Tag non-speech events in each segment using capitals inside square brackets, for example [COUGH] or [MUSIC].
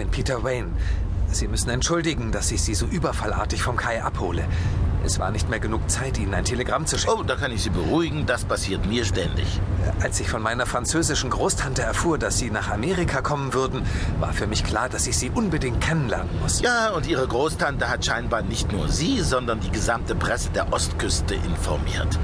bin Peter Wayne. Sie müssen entschuldigen, dass ich Sie so überfallartig vom Kai abhole. Es war nicht mehr genug Zeit, Ihnen ein Telegramm zu schicken. Oh, da kann ich Sie beruhigen, das passiert mir ständig. Als ich von meiner französischen Großtante erfuhr, dass Sie nach Amerika kommen würden, war für mich klar, dass ich Sie unbedingt kennenlernen muss. Ja, und Ihre Großtante hat scheinbar nicht nur Sie, sondern die gesamte Presse der Ostküste informiert.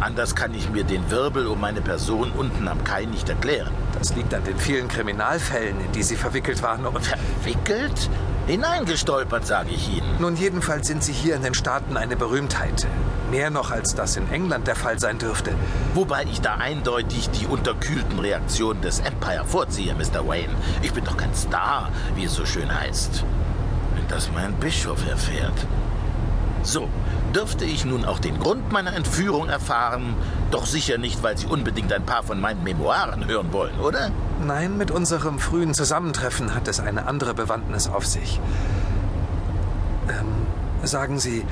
Anders kann ich mir den Wirbel um meine Person unten am Kai nicht erklären. Das liegt an den vielen Kriminalfällen, in die Sie verwickelt waren. Und Verwickelt? Hineingestolpert, sage ich Ihnen. Nun, jedenfalls sind Sie hier in den Staaten eine Berühmtheit. Mehr noch, als das in England der Fall sein dürfte. Wobei ich da eindeutig die unterkühlten Reaktionen des Empire vorziehe, Mr. Wayne. Ich bin doch kein Star, wie es so schön heißt. Wenn das mein Bischof erfährt. So, dürfte ich nun auch den Grund meiner Entführung erfahren? Doch sicher nicht, weil Sie unbedingt ein paar von meinen Memoiren hören wollen, oder? Nein, mit unserem frühen Zusammentreffen hat es eine andere Bewandtnis auf sich. Ähm, sagen Sie,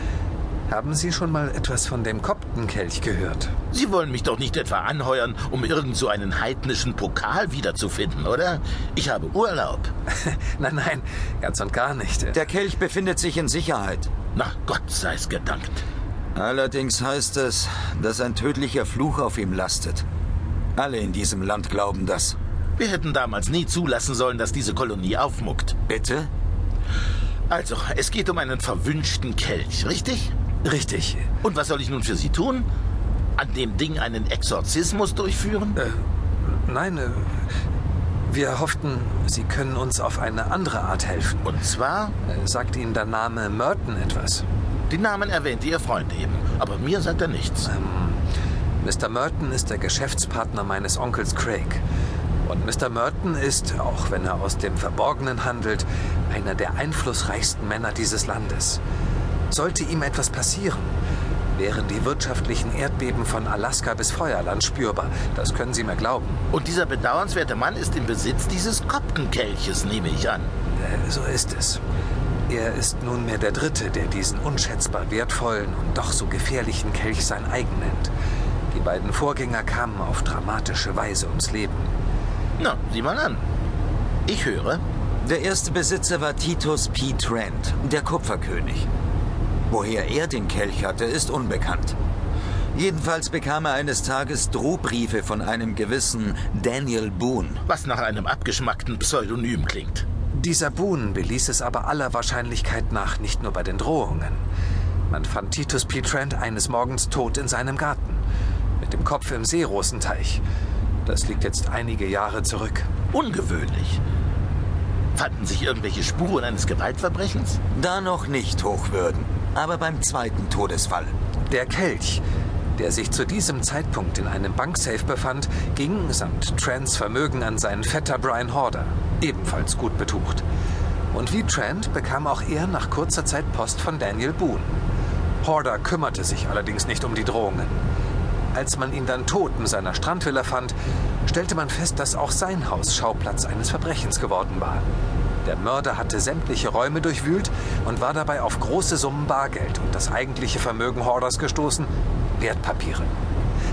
haben Sie schon mal etwas von dem Koptenkelch gehört? Sie wollen mich doch nicht etwa anheuern, um irgend so einen heidnischen Pokal wiederzufinden, oder? Ich habe Urlaub. [LAUGHS] nein, nein, ganz und gar nicht. Der Kelch befindet sich in Sicherheit. Na, Gott sei's gedankt. Allerdings heißt es, dass ein tödlicher Fluch auf ihm lastet. Alle in diesem Land glauben das. Wir hätten damals nie zulassen sollen, dass diese Kolonie aufmuckt. Bitte? Also, es geht um einen verwünschten Kelch, richtig? Richtig. Und was soll ich nun für Sie tun? An dem Ding einen Exorzismus durchführen? Äh, nein, äh, wir hofften, Sie können uns auf eine andere Art helfen. Und zwar? Äh, sagt Ihnen der Name Merton etwas? Den Namen erwähnte Ihr Freund eben, aber mir sagt er nichts. Ähm, Mr. Merton ist der Geschäftspartner meines Onkels Craig. Und Mr. Merton ist, auch wenn er aus dem Verborgenen handelt, einer der einflussreichsten Männer dieses Landes. Sollte ihm etwas passieren, wären die wirtschaftlichen Erdbeben von Alaska bis Feuerland spürbar. Das können Sie mir glauben. Und dieser bedauernswerte Mann ist im Besitz dieses Koptenkelches, nehme ich an. Äh, so ist es. Er ist nunmehr der Dritte, der diesen unschätzbar wertvollen und doch so gefährlichen Kelch sein eigen nennt. Die beiden Vorgänger kamen auf dramatische Weise ums Leben. Na, sieh mal an. Ich höre. Der erste Besitzer war Titus P. Trent, der Kupferkönig. Woher er den Kelch hatte, ist unbekannt. Jedenfalls bekam er eines Tages Drohbriefe von einem gewissen Daniel Boone. Was nach einem abgeschmackten Pseudonym klingt. Dieser Boone beließ es aber aller Wahrscheinlichkeit nach nicht nur bei den Drohungen. Man fand Titus P. Trent eines Morgens tot in seinem Garten. Mit dem Kopf im Seerosenteich. Das liegt jetzt einige Jahre zurück. Ungewöhnlich. Fanden sich irgendwelche Spuren eines Gewaltverbrechens? Da noch nicht, Hochwürden. Aber beim zweiten Todesfall. Der Kelch, der sich zu diesem Zeitpunkt in einem Banksafe befand, ging samt Trents Vermögen an seinen Vetter Brian Horder, ebenfalls gut betucht. Und wie Trent bekam auch er nach kurzer Zeit Post von Daniel Boone. Horder kümmerte sich allerdings nicht um die Drohungen. Als man ihn dann tot in seiner Strandvilla fand, stellte man fest, dass auch sein Haus Schauplatz eines Verbrechens geworden war. Der Mörder hatte sämtliche Räume durchwühlt und war dabei auf große Summen Bargeld und das eigentliche Vermögen Horders gestoßen, Wertpapiere.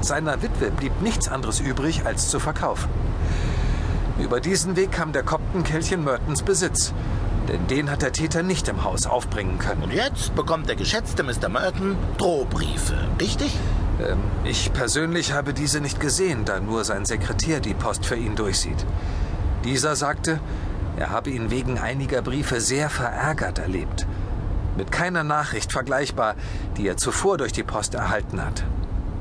Seiner Witwe blieb nichts anderes übrig, als zu verkaufen. Über diesen Weg kam der Koptenkelch Mertons Besitz, denn den hat der Täter nicht im Haus aufbringen können. Und jetzt bekommt der geschätzte Mr. Merton Drohbriefe, richtig? Ähm, ich persönlich habe diese nicht gesehen, da nur sein Sekretär die Post für ihn durchsieht. Dieser sagte, er habe ihn wegen einiger Briefe sehr verärgert erlebt. Mit keiner Nachricht vergleichbar, die er zuvor durch die Post erhalten hat.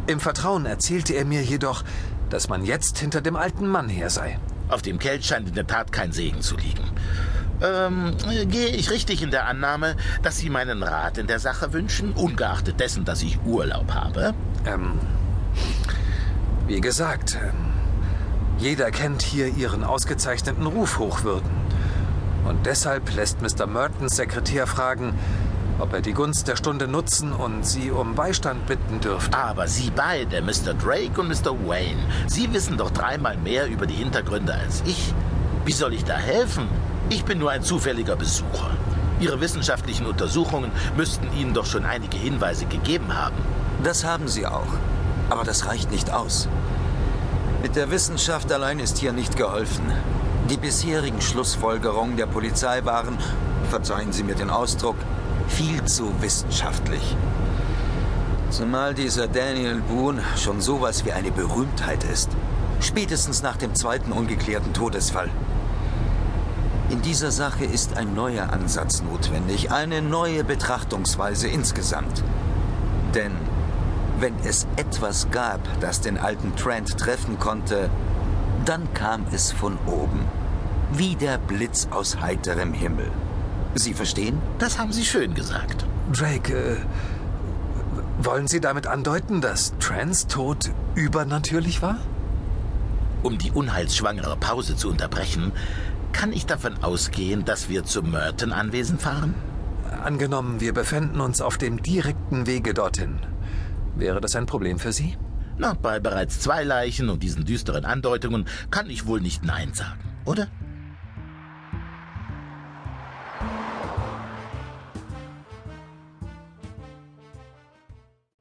Im Vertrauen erzählte er mir jedoch, dass man jetzt hinter dem alten Mann her sei. Auf dem Geld scheint in der Tat kein Segen zu liegen. Ähm, gehe ich richtig in der Annahme, dass Sie meinen Rat in der Sache wünschen, ungeachtet dessen, dass ich Urlaub habe? Ähm, wie gesagt, ähm, jeder kennt hier Ihren ausgezeichneten Ruf, Hochwürden. Und deshalb lässt Mr. Mertons Sekretär fragen, ob er die Gunst der Stunde nutzen und Sie um Beistand bitten dürfte. Aber Sie beide, Mr. Drake und Mr. Wayne, Sie wissen doch dreimal mehr über die Hintergründe als ich. Wie soll ich da helfen? Ich bin nur ein zufälliger Besucher. Ihre wissenschaftlichen Untersuchungen müssten Ihnen doch schon einige Hinweise gegeben haben. Das haben sie auch. Aber das reicht nicht aus. Mit der Wissenschaft allein ist hier nicht geholfen. Die bisherigen Schlussfolgerungen der Polizei waren, verzeihen Sie mir den Ausdruck, viel zu wissenschaftlich. Zumal dieser Daniel Boone schon sowas wie eine Berühmtheit ist. Spätestens nach dem zweiten ungeklärten Todesfall. In dieser Sache ist ein neuer Ansatz notwendig, eine neue Betrachtungsweise insgesamt. Denn wenn es etwas gab, das den alten Trent treffen konnte, dann kam es von oben. Wie der Blitz aus heiterem Himmel. Sie verstehen? Das haben Sie schön gesagt. Drake, äh, wollen Sie damit andeuten, dass Trans Tod übernatürlich war? Um die unheilsschwangere Pause zu unterbrechen, kann ich davon ausgehen, dass wir zum Merton-Anwesen fahren? Angenommen, wir befänden uns auf dem direkten Wege dorthin. Wäre das ein Problem für Sie? Na, bei bereits zwei Leichen und diesen düsteren Andeutungen kann ich wohl nicht Nein sagen, oder?